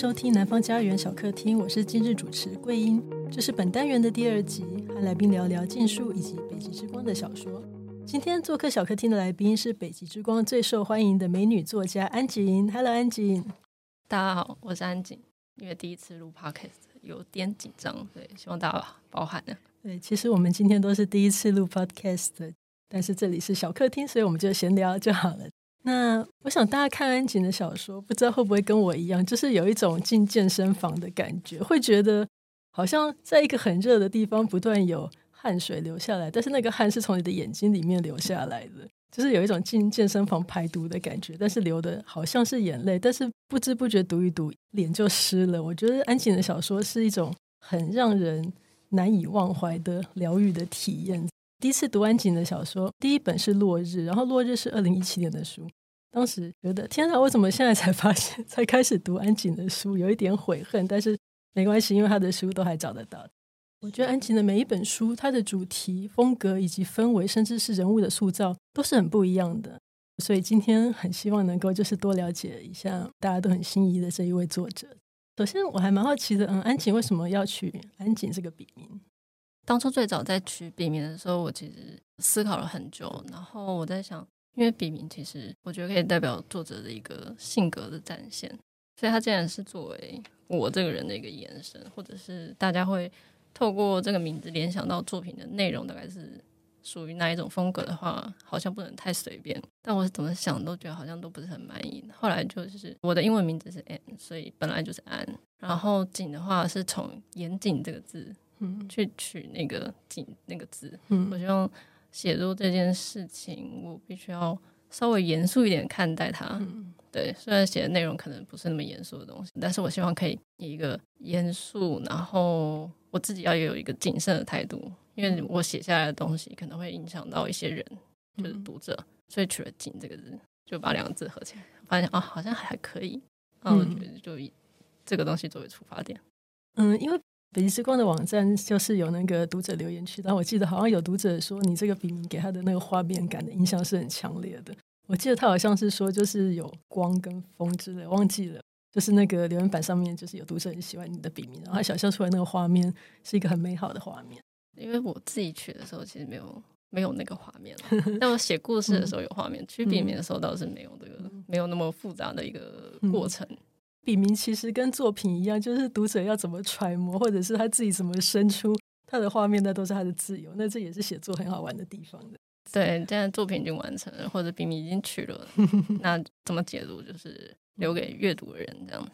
收听《南方家园小客厅》，我是今日主持桂英。这是本单元的第二集，和来宾聊聊禁书以及北极之光的小说。今天做客小客厅的来宾是北极之光最受欢迎的美女作家安瑾。Hello，安瑾。大家好，我是安瑾。因为第一次录 Podcast，有点紧张，对，希望大家包涵呢。对，其实我们今天都是第一次录 Podcast，但是这里是小客厅，所以我们就闲聊就好了。那我想大家看安井的小说，不知道会不会跟我一样，就是有一种进健身房的感觉，会觉得好像在一个很热的地方不断有汗水流下来，但是那个汗是从你的眼睛里面流下来的，就是有一种进健身房排毒的感觉，但是流的好像是眼泪，但是不知不觉读一读脸就湿了。我觉得安井的小说是一种很让人难以忘怀的疗愈的体验。第一次读安井的小说，第一本是《落日》，然后《落日》是二零一七年的书。当时觉得天哪，我怎么现在才发现，才开始读安井的书，有一点悔恨。但是没关系，因为他的书都还找得到。我觉得安井的每一本书，它的主题、风格以及氛围，甚至是人物的塑造，都是很不一样的。所以今天很希望能够就是多了解一下大家都很心仪的这一位作者。首先，我还蛮好奇的，嗯，安井为什么要取安井这个笔名？当初最早在取笔名的时候，我其实思考了很久，然后我在想，因为笔名其实我觉得可以代表作者的一个性格的展现，所以它既然是作为我这个人的一个延伸，或者是大家会透过这个名字联想到作品的内容，大概是属于哪一种风格的话，好像不能太随便。但我怎么想都觉得好像都不是很满意。后来就是我的英文名字是 Anne，所以本来就是安，然后景的话是从严谨这个字。嗯，去取那个“景”那个字，嗯，我希望写作这件事情，我必须要稍微严肃一点看待它。嗯，对，虽然写的内容可能不是那么严肃的东西，但是我希望可以以一个严肃，然后我自己要有一个谨慎的态度，因为我写下来的东西可能会影响到一些人，就是读者，所以取了“谨”这个字，就把两个字合起来，发现啊，好像还可以，然后我觉得就以这个东西作为出发点。嗯，因为。北极之光的网站就是有那个读者留言区，然后我记得好像有读者说你这个笔名给他的那个画面感的印象是很强烈的。我记得他好像是说就是有光跟风之类，忘记了。就是那个留言板上面就是有读者很喜欢你的笔名，然后他想象出来那个画面是一个很美好的画面。因为我自己取的时候其实没有没有那个画面了，但我写故事的时候有画面，取笔名的时候倒是没有这个没有那么复杂的一个过程。嗯笔名其实跟作品一样，就是读者要怎么揣摩，或者是他自己怎么生出他的画面，那都是他的自由。那这也是写作很好玩的地方的。对，现在作品已经完成了，或者笔名已经取了，那怎么解读，就是留给阅读的人这样子。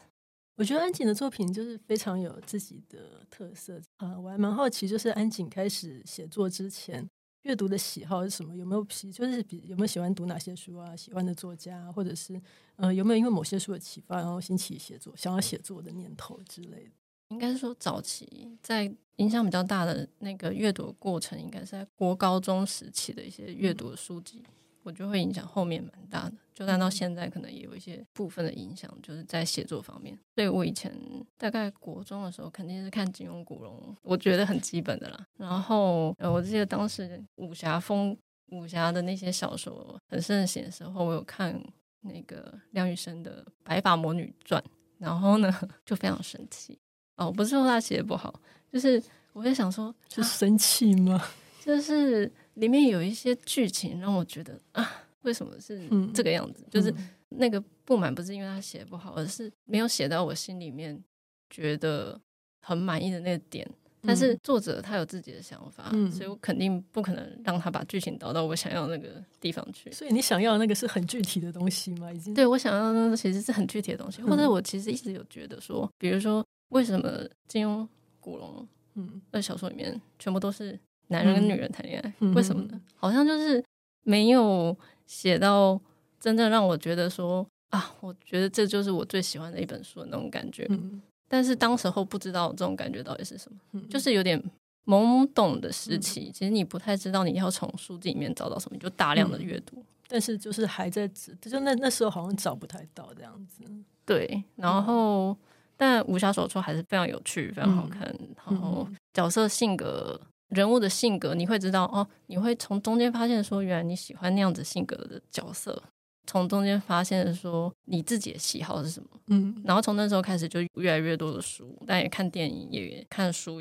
我觉得安井的作品就是非常有自己的特色啊，我还蛮好奇，就是安井开始写作之前。阅读的喜好是什么？有没有喜，就是比有没有喜欢读哪些书啊？喜欢的作家，或者是呃，有没有因为某些书的启发，然后兴起写作，想要写作的念头之类的？应该是说早期在影响比较大的那个阅读过程，应该是在国高中时期的一些阅读书籍。我觉得会影响后面蛮大的，就算到现在可能也有一些部分的影响，就是在写作方面。所以我以前大概国中的时候，肯定是看金庸、古龙，我觉得很基本的啦。然后呃，我记得当时武侠风、武侠的那些小说很盛行的时候，我有看那个梁羽生的《白发魔女传》，然后呢 就非常生气哦，不是说他写的不好，就是我在想说，就生气吗？就是。里面有一些剧情让我觉得啊，为什么是这个样子？嗯、就是那个不满不是因为他写不好，而是没有写到我心里面觉得很满意的那个点。但是作者他有自己的想法，嗯、所以我肯定不可能让他把剧情导到我想要的那个地方去。所以你想要的那个是很具体的东西吗？已经对我想要的那个其实是很具体的东西，或者我其实一直有觉得说，比如说为什么金庸、古龙嗯的小说里面全部都是。男人跟女人谈恋爱，嗯、为什么呢？好像就是没有写到真正让我觉得说啊，我觉得这就是我最喜欢的一本书的那种感觉。嗯、但是当时候不知道这种感觉到底是什么，嗯、就是有点懵懂的时期。嗯、其实你不太知道你要从书籍里面找到什么，你就大量的阅读。但是就是还在，就那那时候好像找不太到这样子。对，然后、嗯、但武侠小说还是非常有趣，非常好看。嗯、然后角色性格。人物的性格，你会知道哦，你会从中间发现说，原来你喜欢那样子性格的角色，从中间发现说你自己的喜好是什么，嗯，然后从那时候开始就越来越多的书，但也看电影，也看书。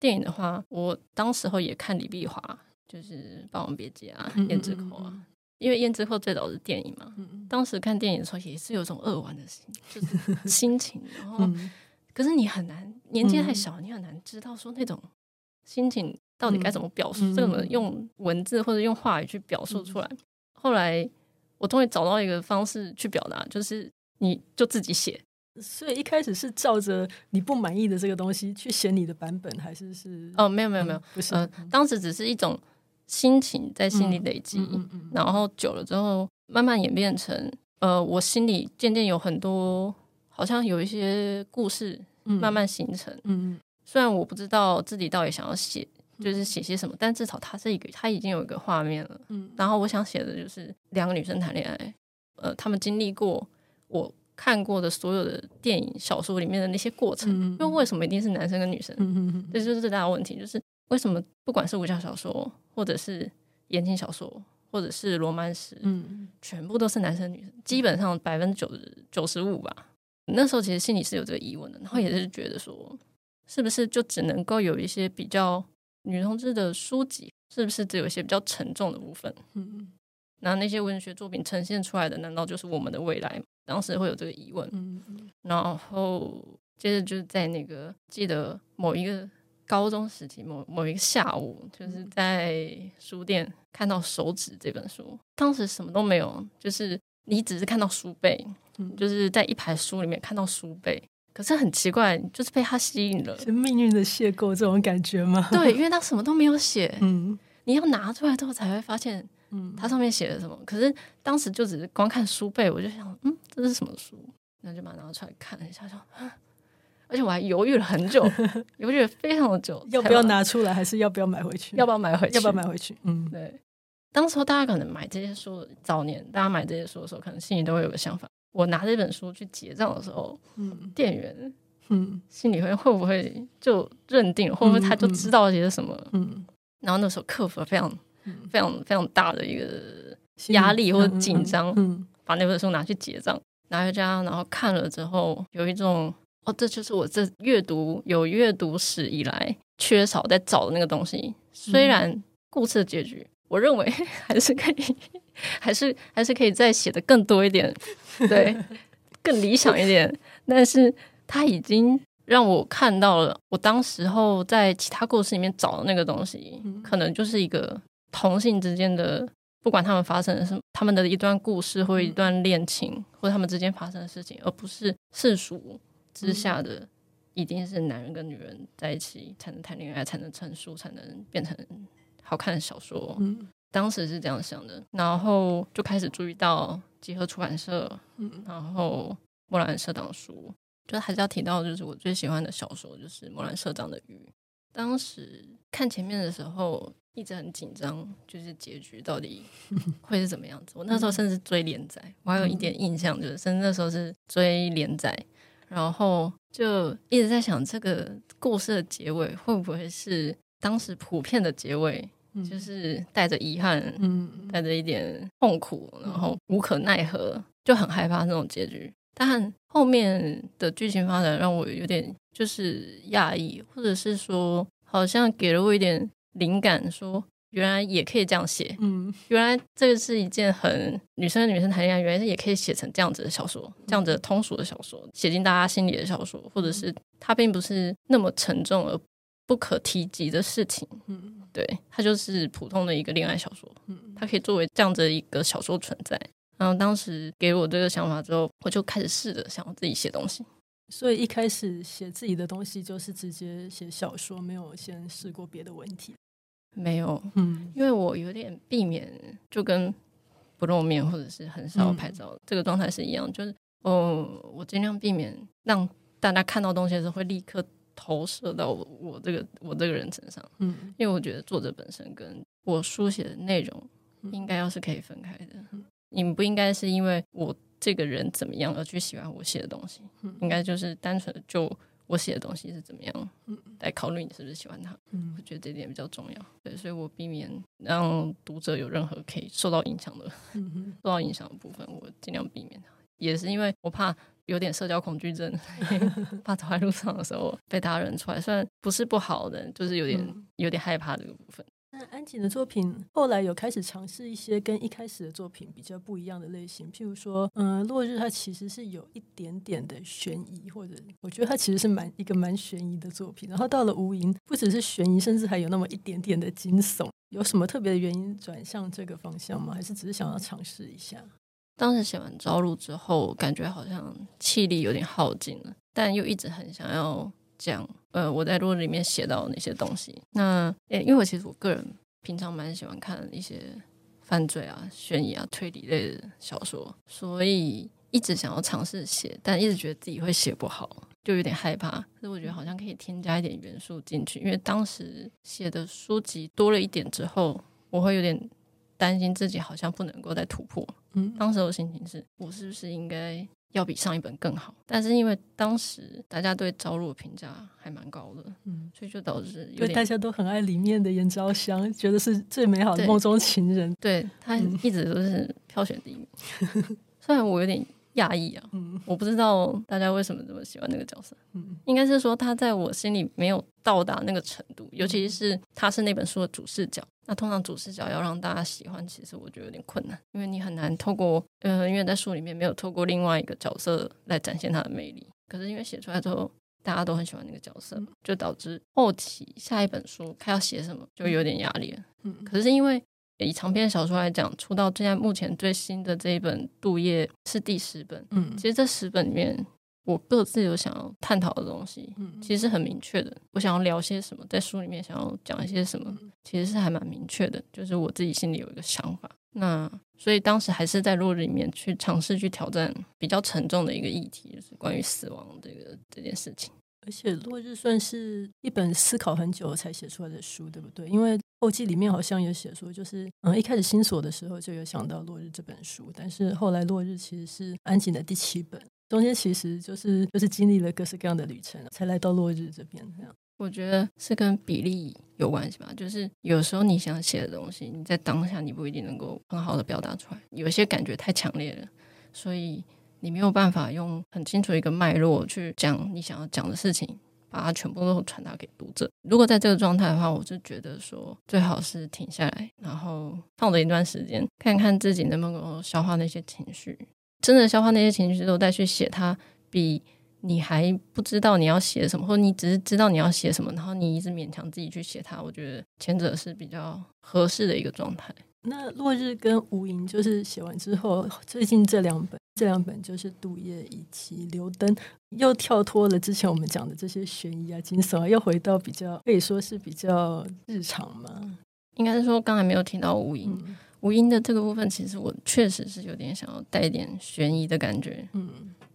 电影的话，我当时候也看李碧华，就是《霸王别姬》啊，《胭脂扣》啊，因为《胭脂扣》最早是电影嘛。当时看电影的时候也是有种恶玩的心，就是 心情。然后，可是你很难，年纪太小，你很难知道说那种心情到底该怎么表述，这个用文字或者用话语去表述出来。后来，我终于找到一个方式去表达，就是你就自己写。所以一开始是照着你不满意的这个东西去写你的版本，还是是？哦，没有没有没有，不是。呃，当时只是一种心情在心里累积，然后久了之后慢慢演变成，呃，我心里渐渐有很多，好像有一些故事慢慢形成。嗯，虽然我不知道自己到底想要写，就是写些什么，但至少它是一个，它已经有一个画面了。嗯，然后我想写的就是两个女生谈恋爱，呃，她们经历过我。看过的所有的电影、小说里面的那些过程，因为为什么一定是男生跟女生？嗯这就是最大的问题，就是为什么不管是武侠小说，或者是言情小说，或者是罗曼史，嗯全部都是男生女生，基本上百分之九十九十五吧。那时候其实心里是有这个疑问的，然后也是觉得说，是不是就只能够有一些比较女同志的书籍，是不是只有一些比较沉重的部分？嗯那那些文学作品呈现出来的，难道就是我们的未来吗？当时会有这个疑问，嗯嗯，然后接着就是在那个记得某一个高中时期，某某一个下午，就是在书店看到《手指》这本书。当时什么都没有，就是你只是看到书背，嗯、就是在一排书里面看到书背。可是很奇怪，就是被他吸引了，是命运的邂逅这种感觉吗？对，因为他什么都没有写，嗯，你要拿出来之后才会发现。嗯，它上面写了什么？可是当时就只是光看书背，我就想，嗯，这是什么书？那就把它拿出来看了一下，说，而且我还犹豫了很久，犹豫了非常的久，要不要拿出来，还是要不要买回去？要不要买回去？要不要买回去？嗯，对。当时候大家可能买这些书，早年大家买这些书的时候，可能心里都会有个想法：我拿这本书去结账的时候，嗯，店员，嗯，心里会会不会就认定，会不会他就知道些什么？嗯，然后那时候克服了非常。非常非常大的一个压力或者紧张，把那本书拿去结账，拿回家，然后看了之后，有一种哦，这就是我这阅读有阅读史以来缺少在找的那个东西。虽然故事的结局，我认为还是可以，还是还是可以再写的更多一点，对，更理想一点，但是他已经。让我看到了，我当时候在其他故事里面找的那个东西，嗯、可能就是一个同性之间的，不管他们发生的是他们的一段故事，或一段恋情，嗯、或他们之间发生的事情，而不是世俗之下的，嗯、一定是男人跟女人在一起才能谈恋爱，才能成熟，才能变成好看的小说。嗯、当时是这样想的，然后就开始注意到集合出版社，嗯、然后莫兰社长书。就还是要提到，就是我最喜欢的小说，就是莫兰社长的《鱼》。当时看前面的时候，一直很紧张，就是结局到底 会是怎么样子。我那时候甚至追连载，我还有一点印象，就是甚至那时候是追连载，然后就一直在想，这个故事的结尾会不会是当时普遍的结尾，就是带着遗憾，嗯带着一点痛苦，然后无可奈何，就很害怕那种结局。但后面的剧情发展让我有点就是讶异，或者是说好像给了我一点灵感，说原来也可以这样写。嗯，原来这个是一件很女生跟女生谈恋爱，原来也可以写成这样子的小说，这样子的通俗的小说，写进大家心里的小说，或者是它并不是那么沉重而不可提及的事情。嗯，对，它就是普通的一个恋爱小说。嗯，它可以作为这样子的一个小说存在。然后当时给我这个想法之后，我就开始试着想要自己写东西。所以一开始写自己的东西就是直接写小说，没有先试过别的文体。没有，嗯，因为我有点避免就跟不露面或者是很少拍照、嗯、这个状态是一样，就是哦，我尽量避免让大家看到东西的时候会立刻投射到我，我这个我这个人身上。嗯，因为我觉得作者本身跟我书写的内容应该要是可以分开的。嗯你们不应该是因为我这个人怎么样而去喜欢我写的东西，嗯、应该就是单纯的就我写的东西是怎么样，来考虑你是不是喜欢他。嗯、我觉得这点比较重要。对，所以我避免让读者有任何可以受到影响的、嗯、哼受到影响的部分，我尽量避免它。也是因为我怕有点社交恐惧症，怕走在路上的时候被大家认出来。虽然不是不好的，就是有点、嗯、有点害怕这个部分。那安井的作品后来有开始尝试一些跟一开始的作品比较不一样的类型，譬如说，嗯、呃，落日它其实是有一点点的悬疑，或者我觉得它其实是蛮一个蛮悬疑的作品。然后到了无垠，不只是悬疑，甚至还有那么一点点的惊悚。有什么特别的原因转向这个方向吗？还是只是想要尝试一下？当时写完《朝露》之后，感觉好像气力有点耗尽了，但又一直很想要。讲呃，我在录里面写到的那些东西。那诶，因为我其实我个人平常蛮喜欢看一些犯罪啊、悬疑啊、推理类的小说，所以一直想要尝试写，但一直觉得自己会写不好，就有点害怕。可是我觉得好像可以添加一点元素进去，因为当时写的书籍多了一点之后，我会有点担心自己好像不能够再突破。嗯，当时我心情是，我是不是应该？要比上一本更好，但是因为当时大家对朝露的评价还蛮高的，嗯，所以就导致因为大家都很爱里面的颜昭香，觉得是最美好的梦中情人，对，对他一直都是票选第一名。嗯、虽然我有点讶异啊，嗯，我不知道大家为什么这么喜欢那个角色，嗯，应该是说他在我心里没有到达那个程度，尤其是他是那本书的主视角。那通常主视角要让大家喜欢，其实我觉得有点困难，因为你很难透过，呃，因为在书里面没有透过另外一个角色来展现他的魅力。可是因为写出来之后，大家都很喜欢那个角色，就导致后期下一本书他要写什么就有点压力了。嗯，可是因为以长篇小说来讲，出到现在目前最新的这一本《渡夜》是第十本。嗯，其实这十本里面。我各自有想要探讨的东西，嗯其实是很明确的。我想要聊些什么，在书里面想要讲一些什么，其实是还蛮明确的。就是我自己心里有一个想法。那所以当时还是在落日里面去尝试去挑战比较沉重的一个议题，就是关于死亡这个这件事情。而且落日算是一本思考很久才写出来的书，对不对？因为后记里面好像有写说，就是嗯，一开始新锁的时候就有想到落日这本书，但是后来落日其实是安井的第七本。中间其实就是就是经历了各式各样的旅程，才来到落日这边。这样，我觉得是跟比例有关系吧。就是有时候你想写的东西，你在当下你不一定能够很好的表达出来，有些感觉太强烈了，所以你没有办法用很清楚一个脉络去讲你想要讲的事情，把它全部都传达给读者。如果在这个状态的话，我就觉得说最好是停下来，然后放着一段时间，看看自己能不能够消化那些情绪。真的消化那些情绪之后再去写它，比你还不知道你要写什么，或你只是知道你要写什么，然后你一直勉强自己去写它，我觉得前者是比较合适的一个状态。那落日跟无垠就是写完之后，最近这两本，这两本就是杜夜以及刘灯，又跳脱了之前我们讲的这些悬疑啊、惊悚啊，又回到比较可以说是比较日常嘛。应该是说刚才没有听到无音。嗯无音的这个部分，其实我确实是有点想要带一点悬疑的感觉，嗯，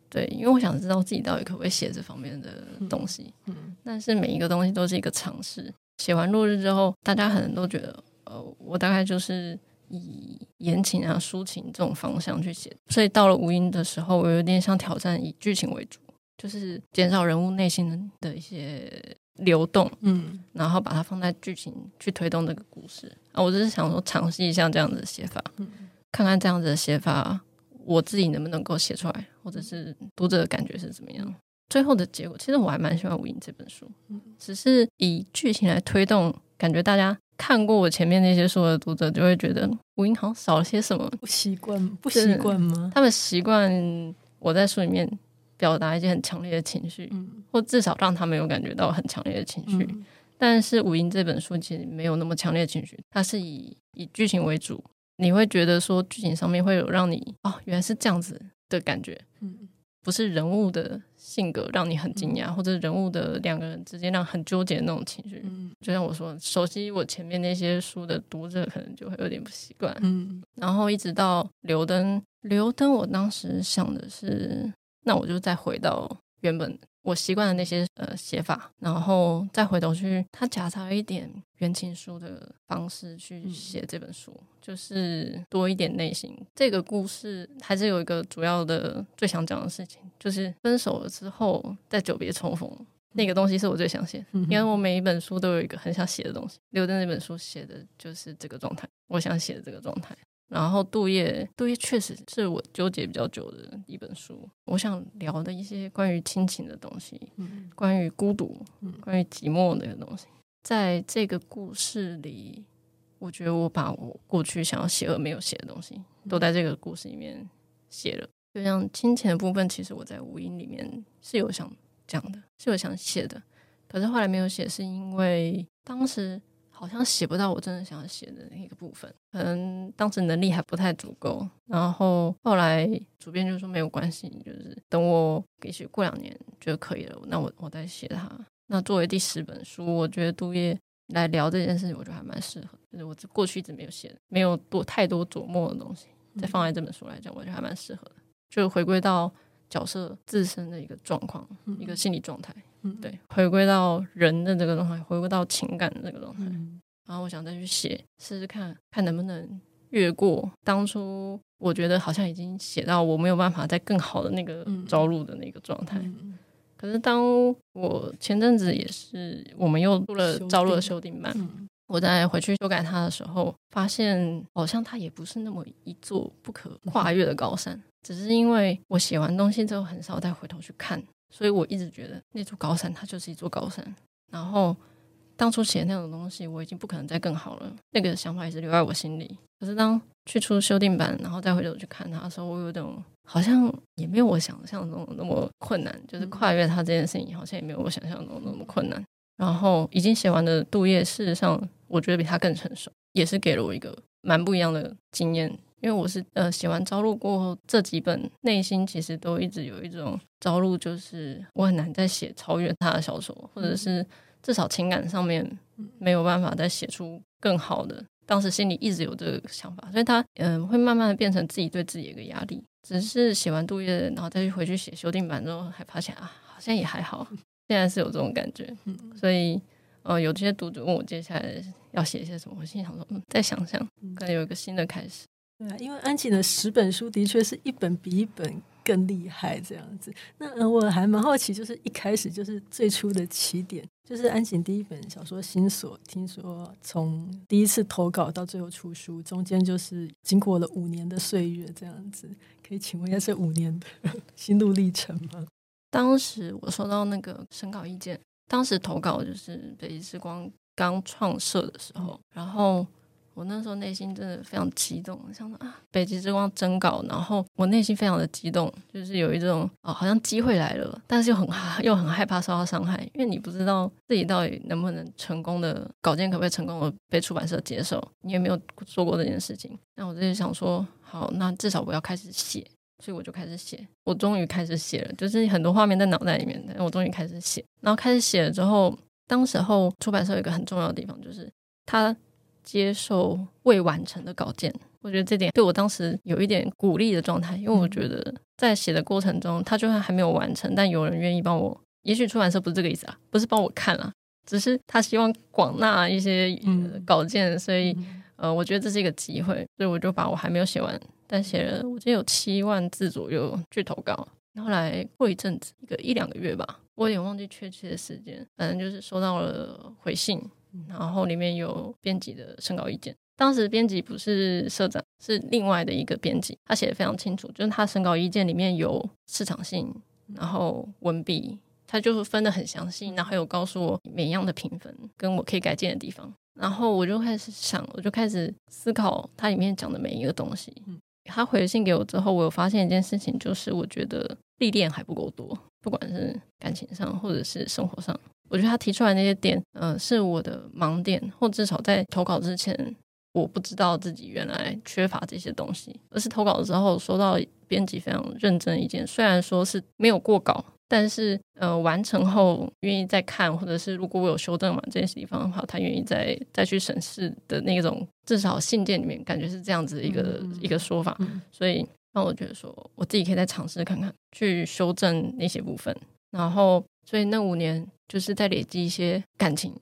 对，因为我想知道自己到底可不可以写这方面的东西，嗯，嗯，但是每一个东西都是一个尝试。写完落日之后，大家可能都觉得，呃，我大概就是以言情啊、抒情这种方向去写，所以到了无音的时候，我有点想挑战以剧情为主，就是减少人物内心的一些。流动，嗯，然后把它放在剧情去推动这个故事啊，我只是想说尝试一下这样子的写法，嗯，看看这样子的写法我自己能不能够写出来，或者是读者的感觉是怎么样。最后的结果，其实我还蛮喜欢《无垠》这本书，嗯，只是以剧情来推动，感觉大家看过我前面那些书的读者就会觉得《无垠》好像少了些什么，不习惯，不习惯吗？他们习惯我在书里面。表达一些很强烈的情绪，嗯、或至少让他们有感觉到很强烈的情绪。嗯、但是《无垠》这本书其实没有那么强烈的情绪，它是以以剧情为主。你会觉得说剧情上面会有让你哦，原来是这样子的感觉，嗯、不是人物的性格让你很惊讶，嗯、或者人物的两个人之间让很纠结的那种情绪。嗯、就像我说，熟悉我前面那些书的读者可能就会有点不习惯。嗯、然后一直到刘登，刘登，我当时想的是。那我就再回到原本我习惯的那些呃写法，然后再回头去，他夹杂一点原情书的方式去写这本书，嗯、就是多一点内心。这个故事还是有一个主要的最想讲的事情，就是分手了之后再久别重逢，那个东西是我最想写，因为我每一本书都有一个很想写的东西。刘登那本书写的就是这个状态，我想写的这个状态。然后杜叶，杜叶确实是我纠结比较久的一本书。我想聊的一些关于亲情的东西，关于孤独，关于寂寞的东西，在这个故事里，我觉得我把我过去想要写而没有写的东西，都在这个故事里面写了。就像亲情的部分，其实我在无音里面是有想讲的，是有想写的，可是后来没有写，是因为当时好像写不到我真的想要写的那个部分，可能当时能力还不太足够。然后后来主编就说没有关系，就是等我也许过两年觉得可以了，那我我再写它。那作为第十本书，我觉得杜叶来聊这件事情，我觉得还蛮适合。就是我过去一直没有写，没有多太多琢磨的东西，再放在这本书来讲，我觉得还蛮适合的。就回归到角色自身的一个状况，嗯、一个心理状态，嗯、对，回归到人的这个状态，回归到情感的这个状态。嗯、然后我想再去写，试试看看能不能越过当初我觉得好像已经写到我没有办法再更好的那个着陆的那个状态。可是当我前阵子也是，我们又做了招录的修订版。我在回去修改它的时候，发现好像它也不是那么一座不可跨越的高山，只是因为我写完东西之后很少再回头去看，所以我一直觉得那座高山它就是一座高山。然后当初写那种东西，我已经不可能再更好了，那个想法一直留在我心里。可是当去出修订版，然后再回头去看它的时候，我有种好像也没有我想象中那么困难，就是跨越它这件事情，好像也没有我想象中那么困难。然后已经写完的杜叶，事实上我觉得比它更成熟，也是给了我一个蛮不一样的经验。因为我是呃写完朝露过后，这几本内心其实都一直有一种朝露，就是我很难再写超越他的小说，或者是至少情感上面没有办法再写出更好的。当时心里一直有这个想法，所以他嗯、呃、会慢慢的变成自己对自己的一个压力。只是写完杜月，然后再去回去写修订版之后，还发现啊，好像也还好。现在是有这种感觉，所以呃，有这些读者问我接下来要写些什么，我心里想说，嗯，再想想，可能有一个新的开始。对啊，因为安井的十本书的确是一本比一本更厉害，这样子。那呃，我还蛮好奇，就是一开始就是最初的起点，就是安井第一本小说《心锁》，听说从第一次投稿到最后出书，中间就是经过了五年的岁月，这样子。可以请问一下，这五年的 心路历程吗？当时我收到那个审稿意见，当时投稿就是北极之光刚创设的时候，然后我那时候内心真的非常激动，想说啊，北极之光征稿，然后我内心非常的激动，就是有一种哦，好像机会来了，但是又很又很害怕受到伤害，因为你不知道自己到底能不能成功的稿件可不可以成功的被出版社接受，你也没有做过这件事情，那我就是想说，好，那至少我要开始写。所以我就开始写，我终于开始写了，就是很多画面在脑袋里面，但我终于开始写。然后开始写了之后，当时候出版社有一个很重要的地方，就是他接受未完成的稿件。我觉得这点对我当时有一点鼓励的状态，因为我觉得在写的过程中，他就算还没有完成，但有人愿意帮我。也许出版社不是这个意思啊，不是帮我看了，只是他希望广纳一些稿件，所以呃，我觉得这是一个机会，所以我就把我还没有写完。但写了，我记得有七万字左右去投稿。后来过一阵子，一个一两个月吧，我有点忘记确切的时间。反正就是收到了回信，然后里面有编辑的审稿意见。当时编辑不是社长，是另外的一个编辑，他写的非常清楚，就是他审稿意见里面有市场性，然后文笔，他就是分的很详细，然后有告诉我每样的评分跟我可以改进的地方。然后我就开始想，我就开始思考它里面讲的每一个东西。他回信给我之后，我有发现一件事情，就是我觉得历练还不够多，不管是感情上或者是生活上。我觉得他提出来那些点，呃，是我的盲点，或至少在投稿之前，我不知道自己原来缺乏这些东西。而是投稿之后，收到编辑非常认真的意见，虽然说是没有过稿。但是，呃，完成后愿意再看，或者是如果我有修正完这些地方的话，他愿意再再去审视的那种，至少信件里面感觉是这样子的一个、嗯、一个说法，嗯、所以让我觉得说，我自己可以再尝试看看，去修正那些部分。然后，所以那五年就是在累积一些感情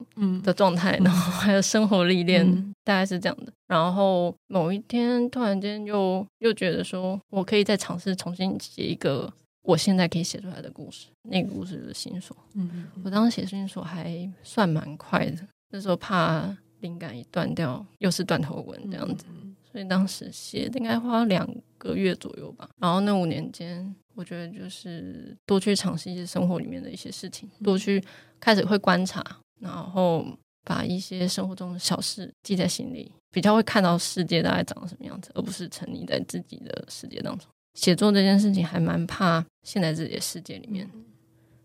的状态，嗯、然后还有生活历练，嗯、大概是这样的。然后某一天突然间又又觉得说，我可以再尝试重新写一个。我现在可以写出来的故事。那个故事就是新锁。嗯，我当时写新锁还算蛮快的，那时候怕灵感一断掉，又是断头文这样子，所以当时写应该花两个月左右吧。然后那五年间，我觉得就是多去尝试一些生活里面的一些事情，多去开始会观察，然后把一些生活中的小事记在心里，比较会看到世界大概长什么样子，而不是沉溺在自己的世界当中。写作这件事情还蛮怕陷在自己的世界里面，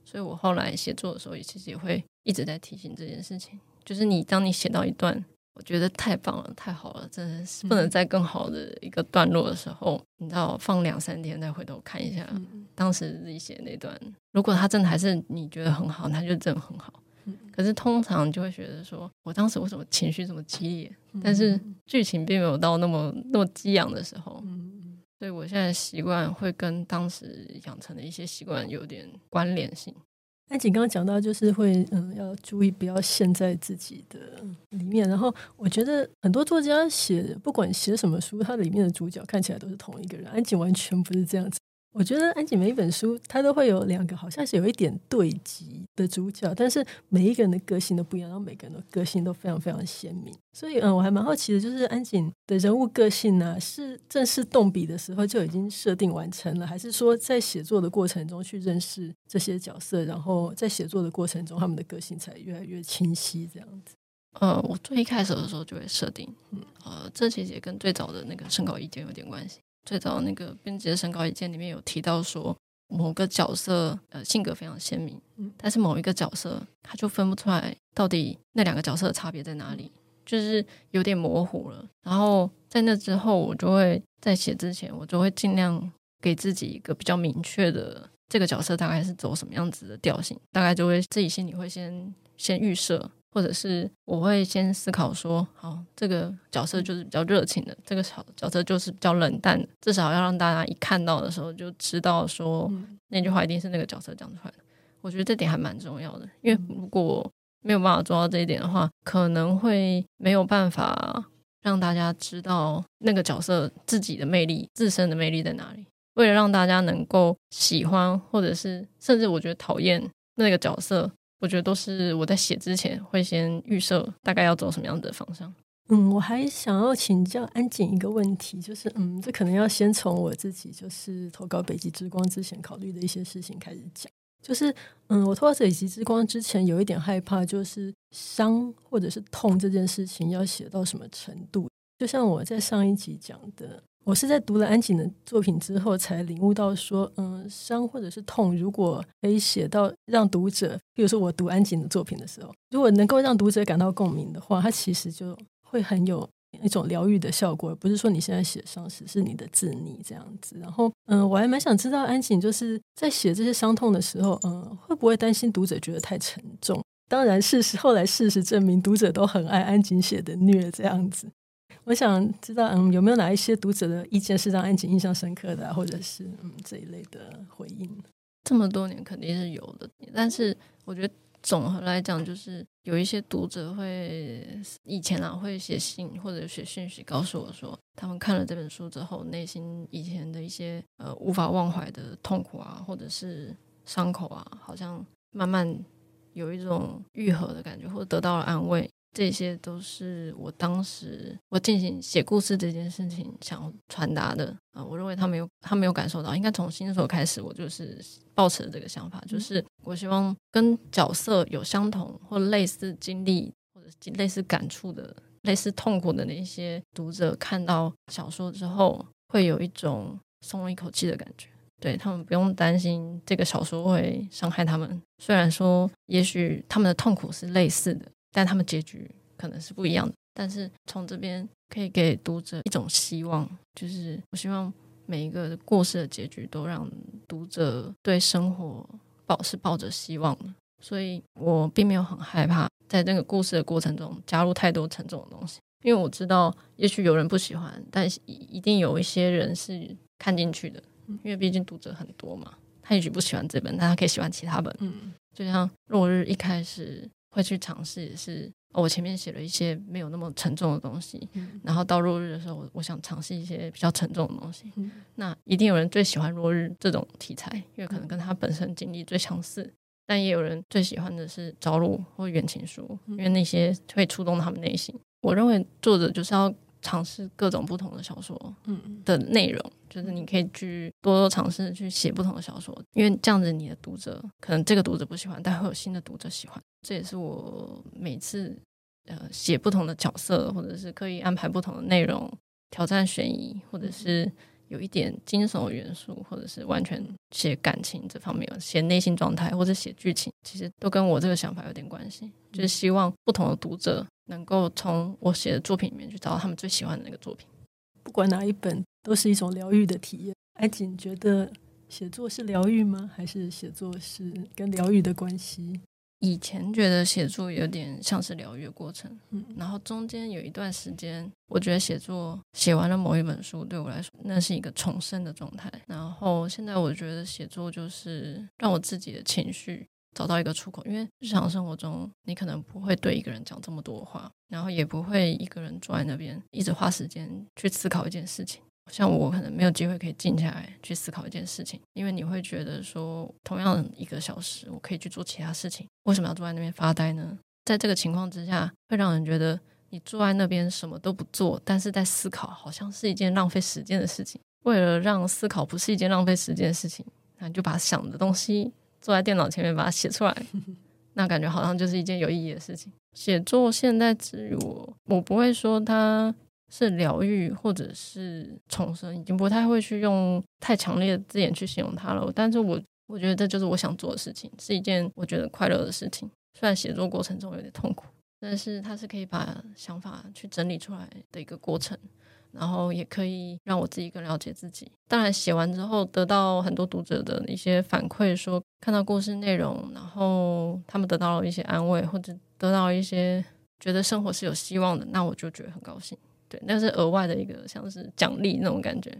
所以我后来写作的时候也其实也会一直在提醒这件事情，就是你当你写到一段。我觉得太棒了，太好了，真的是不能再更好的一个段落的时候，嗯、你知道，放两三天再回头看一下，嗯、当时自己写的那段，如果他真的还是你觉得很好，那就真的很好。嗯、可是通常就会觉得说，我当时为什么情绪这么激烈？嗯、但是剧情并没有到那么那么激昂的时候，嗯、所以我现在习惯会跟当时养成的一些习惯有点关联性。安井刚刚讲到，就是会嗯，要注意不要陷在自己的里面。然后我觉得很多作家写，不管写什么书，它里面的主角看起来都是同一个人。安井完全不是这样子。我觉得安井每一本书，它都会有两个，好像是有一点对极的主角，但是每一个人的个性都不一样，然后每个人的个性都非常非常鲜明。所以，嗯，我还蛮好奇的，就是安井的人物个性呢，是正式动笔的时候就已经设定完成了，还是说在写作的过程中去认识这些角色，然后在写作的过程中他们的个性才越来越清晰这样子？呃，我最一开始的时候就会设定，嗯，呃，这其实也跟最早的那个审稿意见有点关系。最早那个编辑的审稿意见里面有提到说，某个角色呃性格非常鲜明，但是某一个角色他就分不出来到底那两个角色的差别在哪里，就是有点模糊了。然后在那之后，我就会在写之前，我就会尽量给自己一个比较明确的这个角色大概是走什么样子的调性，大概就会自己心里会先先预设。或者是我会先思考说，好，这个角色就是比较热情的，这个角角色就是比较冷淡的，至少要让大家一看到的时候就知道说，那句话一定是那个角色讲出来的。我觉得这点还蛮重要的，因为如果没有办法做到这一点的话，可能会没有办法让大家知道那个角色自己的魅力、自身的魅力在哪里。为了让大家能够喜欢，或者是甚至我觉得讨厌那个角色。我觉得都是我在写之前会先预设大概要走什么样的方向。嗯，我还想要请教安景一个问题，就是嗯，这可能要先从我自己就是投稿北极之光之前考虑的一些事情开始讲。就是嗯，我投稿北极之光之前有一点害怕，就是伤或者是痛这件事情要写到什么程度？就像我在上一集讲的。我是在读了安井的作品之后，才领悟到说，嗯，伤或者是痛，如果可以写到让读者，比如说我读安井的作品的时候，如果能够让读者感到共鸣的话，它其实就会很有一种疗愈的效果，而不是说你现在写伤时是你的自溺这样子。然后，嗯，我还蛮想知道安井就是在写这些伤痛的时候，嗯，会不会担心读者觉得太沉重？当然，事实后来事实证明，读者都很爱安井写的虐这样子。我想知道，嗯，有没有哪一些读者的意见是让安瑾印象深刻的，或者是嗯这一类的回应？这么多年肯定是有的，但是我觉得总和来讲，就是有一些读者会以前啊会写信或者写讯息告诉我说，他们看了这本书之后，内心以前的一些呃无法忘怀的痛苦啊，或者是伤口啊，好像慢慢有一种愈合的感觉，或者得到了安慰。这些都是我当时我进行写故事这件事情想传达的啊，我认为他没有他没有感受到，应该从新手开始，我就是抱持了这个想法，就是我希望跟角色有相同或类似经历或者类似感触的、类似痛苦的那些读者，看到小说之后会有一种松了一口气的感觉，对，他们不用担心这个小说会伤害他们，虽然说也许他们的痛苦是类似的。但他们结局可能是不一样的，但是从这边可以给读者一种希望，就是我希望每一个故事的结局都让读者对生活抱是抱着希望的，所以我并没有很害怕在这个故事的过程中加入太多沉重的东西，因为我知道也许有人不喜欢，但一定有一些人是看进去的，因为毕竟读者很多嘛，他也许不喜欢这本，但他可以喜欢其他本，嗯，就像落日一开始。会去尝试，也是我前面写了一些没有那么沉重的东西，嗯、然后到落日的时候，我我想尝试一些比较沉重的东西。嗯、那一定有人最喜欢落日这种题材，因为可能跟他本身经历最相似。但也有人最喜欢的是朝露或远情书，因为那些会触动他们内心。我认为作者就是要尝试各种不同的小说嗯的内容，就是你可以去多多尝试去写不同的小说，因为这样子你的读者可能这个读者不喜欢，但会有新的读者喜欢。这也是我每次呃写不同的角色，或者是刻意安排不同的内容，挑战悬疑，或者是。有一点惊悚元素，或者是完全写感情这方面，写内心状态，或者写剧情，其实都跟我这个想法有点关系。就是希望不同的读者能够从我写的作品里面去找到他们最喜欢的那个作品。不管哪一本，都是一种疗愈的体验。安瑾觉得写作是疗愈吗？还是写作是跟疗愈的关系？以前觉得写作有点像是疗愈的过程，嗯，然后中间有一段时间，我觉得写作写完了某一本书，对我来说那是一个重生的状态。然后现在我觉得写作就是让我自己的情绪找到一个出口，因为日常生活中你可能不会对一个人讲这么多话，然后也不会一个人坐在那边一直花时间去思考一件事情。像我可能没有机会可以静下来去思考一件事情，因为你会觉得说，同样一个小时我可以去做其他事情，为什么要坐在那边发呆呢？在这个情况之下，会让人觉得你坐在那边什么都不做，但是在思考，好像是一件浪费时间的事情。为了让思考不是一件浪费时间的事情，那你就把想的东西坐在电脑前面把它写出来，那感觉好像就是一件有意义的事情。写作现在至于我，我不会说它。是疗愈，或者是重生，已经不太会去用太强烈的字眼去形容它了。但是我我觉得这就是我想做的事情，是一件我觉得快乐的事情。虽然写作过程中有点痛苦，但是它是可以把想法去整理出来的一个过程，然后也可以让我自己更了解自己。当然，写完之后得到很多读者的一些反馈，说看到故事内容，然后他们得到了一些安慰，或者得到一些觉得生活是有希望的，那我就觉得很高兴。对，那是额外的一个像是奖励那种感觉。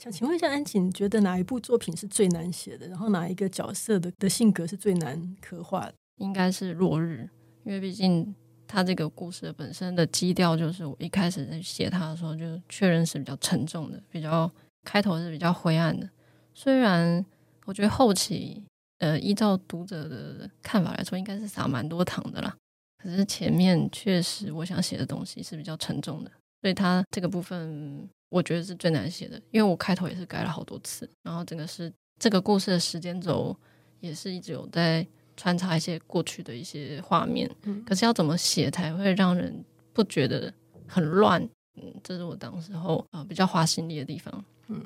想请问一下安瑾，你觉得哪一部作品是最难写的？然后哪一个角色的的性格是最难刻画的？应该是落日，因为毕竟他这个故事本身的基调就是我一开始在写他的时候就确认是比较沉重的，比较开头是比较灰暗的。虽然我觉得后期，呃，依照读者的看法来说，应该是撒蛮多糖的啦。可是前面确实我想写的东西是比较沉重的。所以他这个部分，我觉得是最难写的，因为我开头也是改了好多次，然后整个是这个故事的时间轴也是一直有在穿插一些过去的一些画面，嗯，可是要怎么写才会让人不觉得很乱？嗯，这是我当时候啊比较花心力的地方，嗯，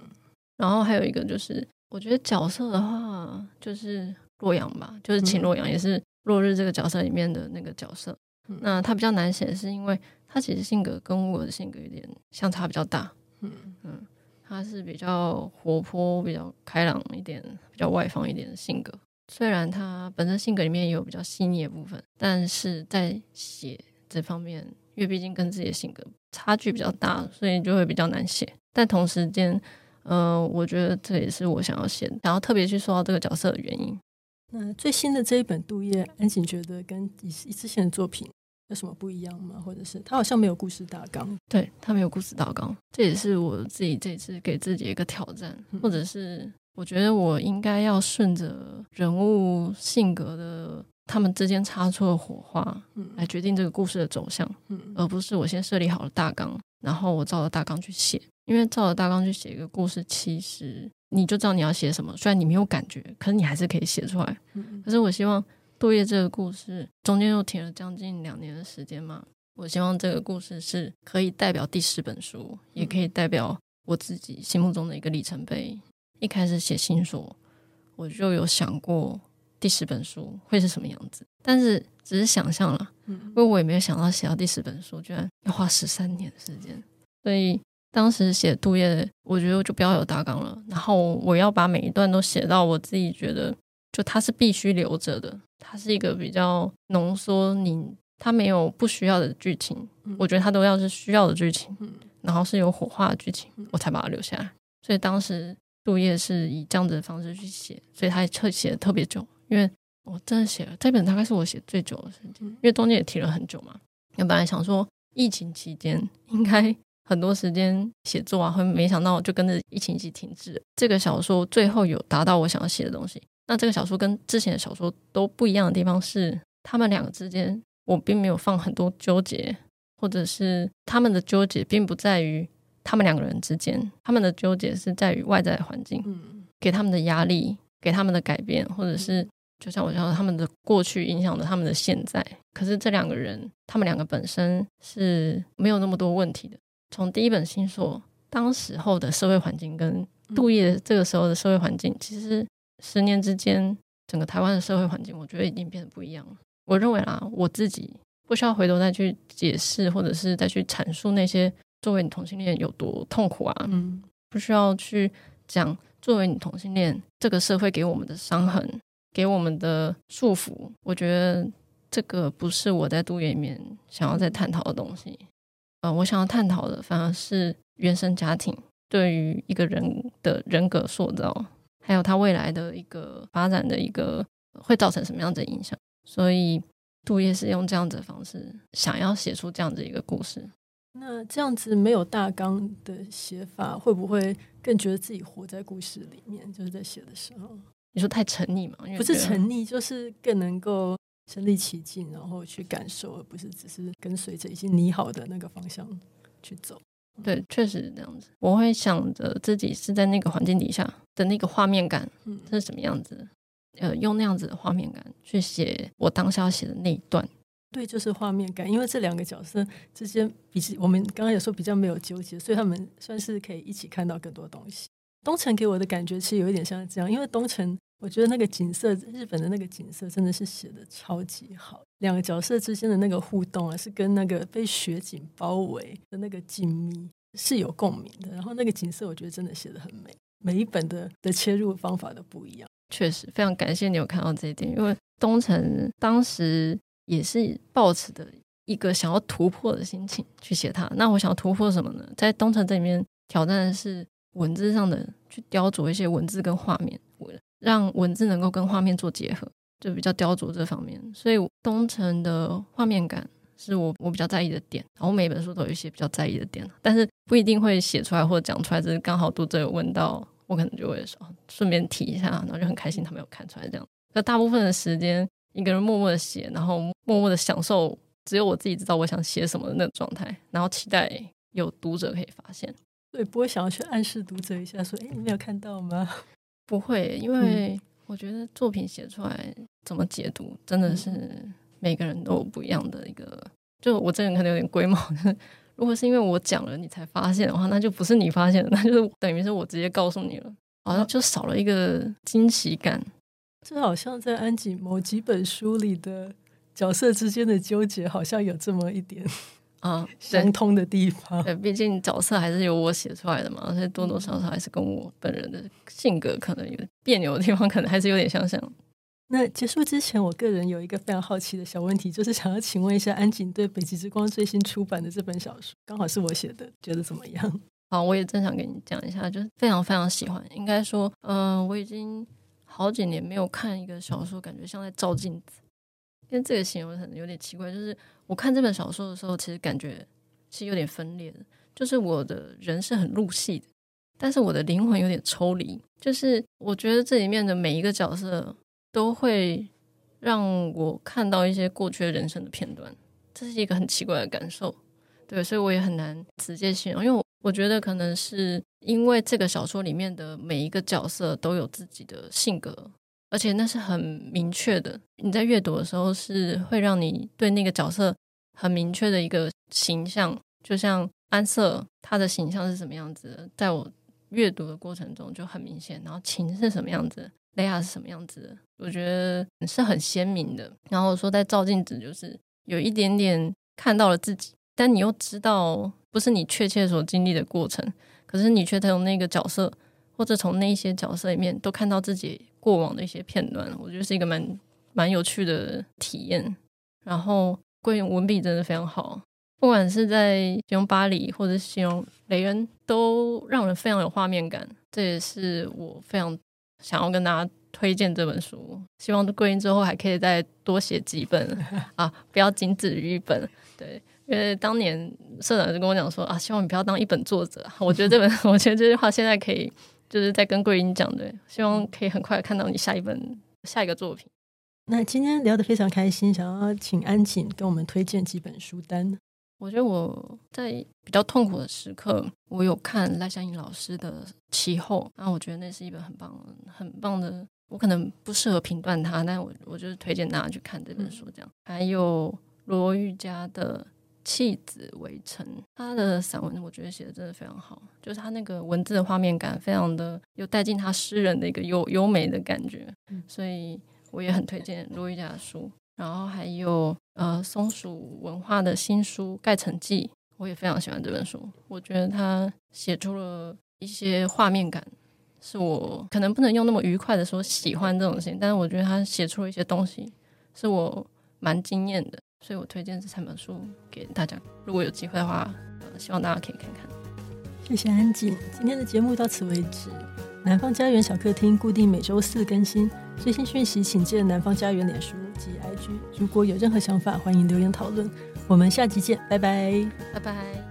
然后还有一个就是，我觉得角色的话就是洛阳吧，就是秦洛阳，也是落日这个角色里面的那个角色，嗯，那他比较难写，是因为。他其实性格跟我的性格有点相差比较大，嗯嗯，他是比较活泼、比较开朗一点、比较外放一点的性格。虽然他本身性格里面也有比较细腻的部分，但是在写这方面，因为毕竟跟自己的性格差距比较大，所以就会比较难写。但同时间，嗯、呃，我觉得这也是我想要写，想要特别去说到这个角色的原因。那最新的这一本《杜叶》，安瑾觉得跟以之前的作品。有什么不一样吗？或者是他好像没有故事大纲？对，他没有故事大纲，这也是我自己这次给自己一个挑战，嗯、或者是我觉得我应该要顺着人物性格的他们之间擦出的火花，嗯，来决定这个故事的走向，嗯，而不是我先设立好了大纲，然后我照着大纲去写，因为照着大纲去写一个故事，其实你就知道你要写什么，虽然你没有感觉，可是你还是可以写出来，嗯，可是我希望。杜叶这个故事中间又停了将近两年的时间嘛，我希望这个故事是可以代表第十本书，也可以代表我自己心目中的一个里程碑。一开始写新书，我就有想过第十本书会是什么样子，但是只是想象了，因为我也没有想到写到第十本书居然要花十三年时间。所以当时写杜叶，我觉得我就不要有大纲了，然后我要把每一段都写到我自己觉得。就它是必须留着的，它是一个比较浓缩，你它没有不需要的剧情，嗯、我觉得它都要是需要的剧情，嗯、然后是有火花的剧情，嗯、我才把它留下来。所以当时杜叶是以这样子的方式去写，所以他特写的特别久，因为我真的写了这本大概是我写最久的时间，因为中间也停了很久嘛。我本来想说疫情期间应该很多时间写作啊，会没想到就跟着疫情一起停滞。这个小说最后有达到我想要写的东西。那这个小说跟之前的小说都不一样的地方是，他们两个之间我并没有放很多纠结，或者是他们的纠结并不在于他们两个人之间，他们的纠结是在于外在的环境，给他们的压力，给他们的改变，或者是就像我讲的，他们的过去影响了他们的现在。可是这两个人，他们两个本身是没有那么多问题的。从第一本新书当时候的社会环境跟杜叶这个时候的社会环境，其实。十年之间，整个台湾的社会环境，我觉得已经变得不一样了。我认为啦，我自己不需要回头再去解释，或者是再去阐述那些作为你同性恋有多痛苦啊。嗯，不需要去讲作为你同性恋这个社会给我们的伤痕，给我们的束缚。我觉得这个不是我在杜叶里面想要再探讨的东西。呃，我想要探讨的反而是原生家庭对于一个人的人格塑造。还有它未来的一个发展的一个会造成什么样的影响？所以杜叶是用这样子的方式想要写出这样子一个故事。那这样子没有大纲的写法，会不会更觉得自己活在故事里面？就是在写的时候，你说太沉溺吗？不是沉溺，就是更能够身临其境，然后去感受，而不是只是跟随着已经拟好的那个方向去走。对，确实是这样子。我会想着自己是在那个环境底下的那个画面感，嗯，是什么样子？呃，用那样子的画面感去写我当下要写的那一段。对，就是画面感。因为这两个角色之间，比我们刚刚有说比较没有纠结，所以他们算是可以一起看到更多东西。东城给我的感觉其实有一点像这样，因为东城，我觉得那个景色，日本的那个景色真的是写的超级好。两个角色之间的那个互动啊，是跟那个被雪景包围的那个静谧是有共鸣的。然后那个景色，我觉得真的写的很美。每一本的的切入方法都不一样。确实，非常感谢你有看到这一点，因为东城当时也是抱持的一个想要突破的心情去写它。那我想要突破什么呢？在东城这里面挑战的是文字上的，去雕琢一些文字跟画面，让文字能够跟画面做结合。就比较雕琢这方面，所以东城的画面感是我我比较在意的点。然后每本书都有一些比较在意的点，但是不一定会写出来或者讲出来。只是刚好读者有问到，我可能就会说顺便提一下，然后就很开心他没有看出来这样。那大部分的时间一个人默默的写，然后默默的享受，只有我自己知道我想写什么的那个状态，然后期待有读者可以发现。对，不会想要去暗示读者一下，说：“哎，你没有看到吗？”不会，因为。嗯我觉得作品写出来怎么解读，真的是每个人都有不一样的一个。就我这个人可能有点龟毛，如果是因为我讲了你才发现的话，那就不是你发现的，那就是等于是我直接告诉你了，好像就少了一个惊喜感。这好像在安吉某几本书里的角色之间的纠结，好像有这么一点。啊，相通的地方。对，毕竟角色还是由我写出来的嘛，而且多多少少还是跟我本人的性格可能有别扭的地方，可能还是有点相像。那结束之前，我个人有一个非常好奇的小问题，就是想要请问一下安井对北极之光最新出版的这本小说，刚好是我写的，觉得怎么样？好，我也正想跟你讲一下，就是非常非常喜欢。应该说，嗯、呃，我已经好几年没有看一个小说，感觉像在照镜子。因为这个形容可能有点奇怪，就是我看这本小说的时候，其实感觉是有点分裂的。就是我的人是很入戏的，但是我的灵魂有点抽离。就是我觉得这里面的每一个角色都会让我看到一些过去的人生的片段，这是一个很奇怪的感受。对，所以我也很难直接形容，因为我觉得可能是因为这个小说里面的每一个角色都有自己的性格。而且那是很明确的，你在阅读的时候是会让你对那个角色很明确的一个形象，就像安瑟他的形象是什么样子的，在我阅读的过程中就很明显。然后琴是什么样子，雷亚是什么样子的，我觉得是很鲜明的。然后说在照镜子，就是有一点点看到了自己，但你又知道不是你确切所经历的过程，可是你却从那个角色或者从那些角色里面都看到自己。过往的一些片段，我觉得是一个蛮蛮有趣的体验。然后，桂圆文笔真的非常好，不管是在形容巴黎或者形容雷恩，都让人非常有画面感。这也是我非常想要跟大家推荐这本书，希望桂英之后还可以再多写几本 啊，不要仅止于一本。对，因为当年社长就跟我讲说啊，希望你不要当一本作者。我觉得这本，我觉得这句话现在可以就是在跟桂英讲的，希望可以很快看到你下一本下一个作品。那今天聊得非常开心，想要请安瑾跟我们推荐几本书单。我觉得我在比较痛苦的时刻，我有看赖香吟老师的《其后》，然后我觉得那是一本很棒、很棒的。我可能不适合评断它，但我我就是推荐大家去看这本书。这样，还有罗玉佳的《弃子围城》，他的散文我觉得写的真的非常好，就是他那个文字的画面感，非常的有带进他诗人的一个 优优美的感觉，所以。我也很推荐罗毓嘉的书，然后还有呃松鼠文化的新书《盖城记》，我也非常喜欢这本书。我觉得他写出了一些画面感，是我可能不能用那么愉快的说喜欢这种事情，但是我觉得他写出了一些东西，是我蛮惊艳的，所以我推荐这三本书给大家。如果有机会的话，呃，希望大家可以看看。谢谢安吉，今天的节目到此为止。南方家园小客厅固定每周四更新，最新讯息请见南方家园脸书及 IG。如果有任何想法，欢迎留言讨论。我们下集见，拜拜，拜拜。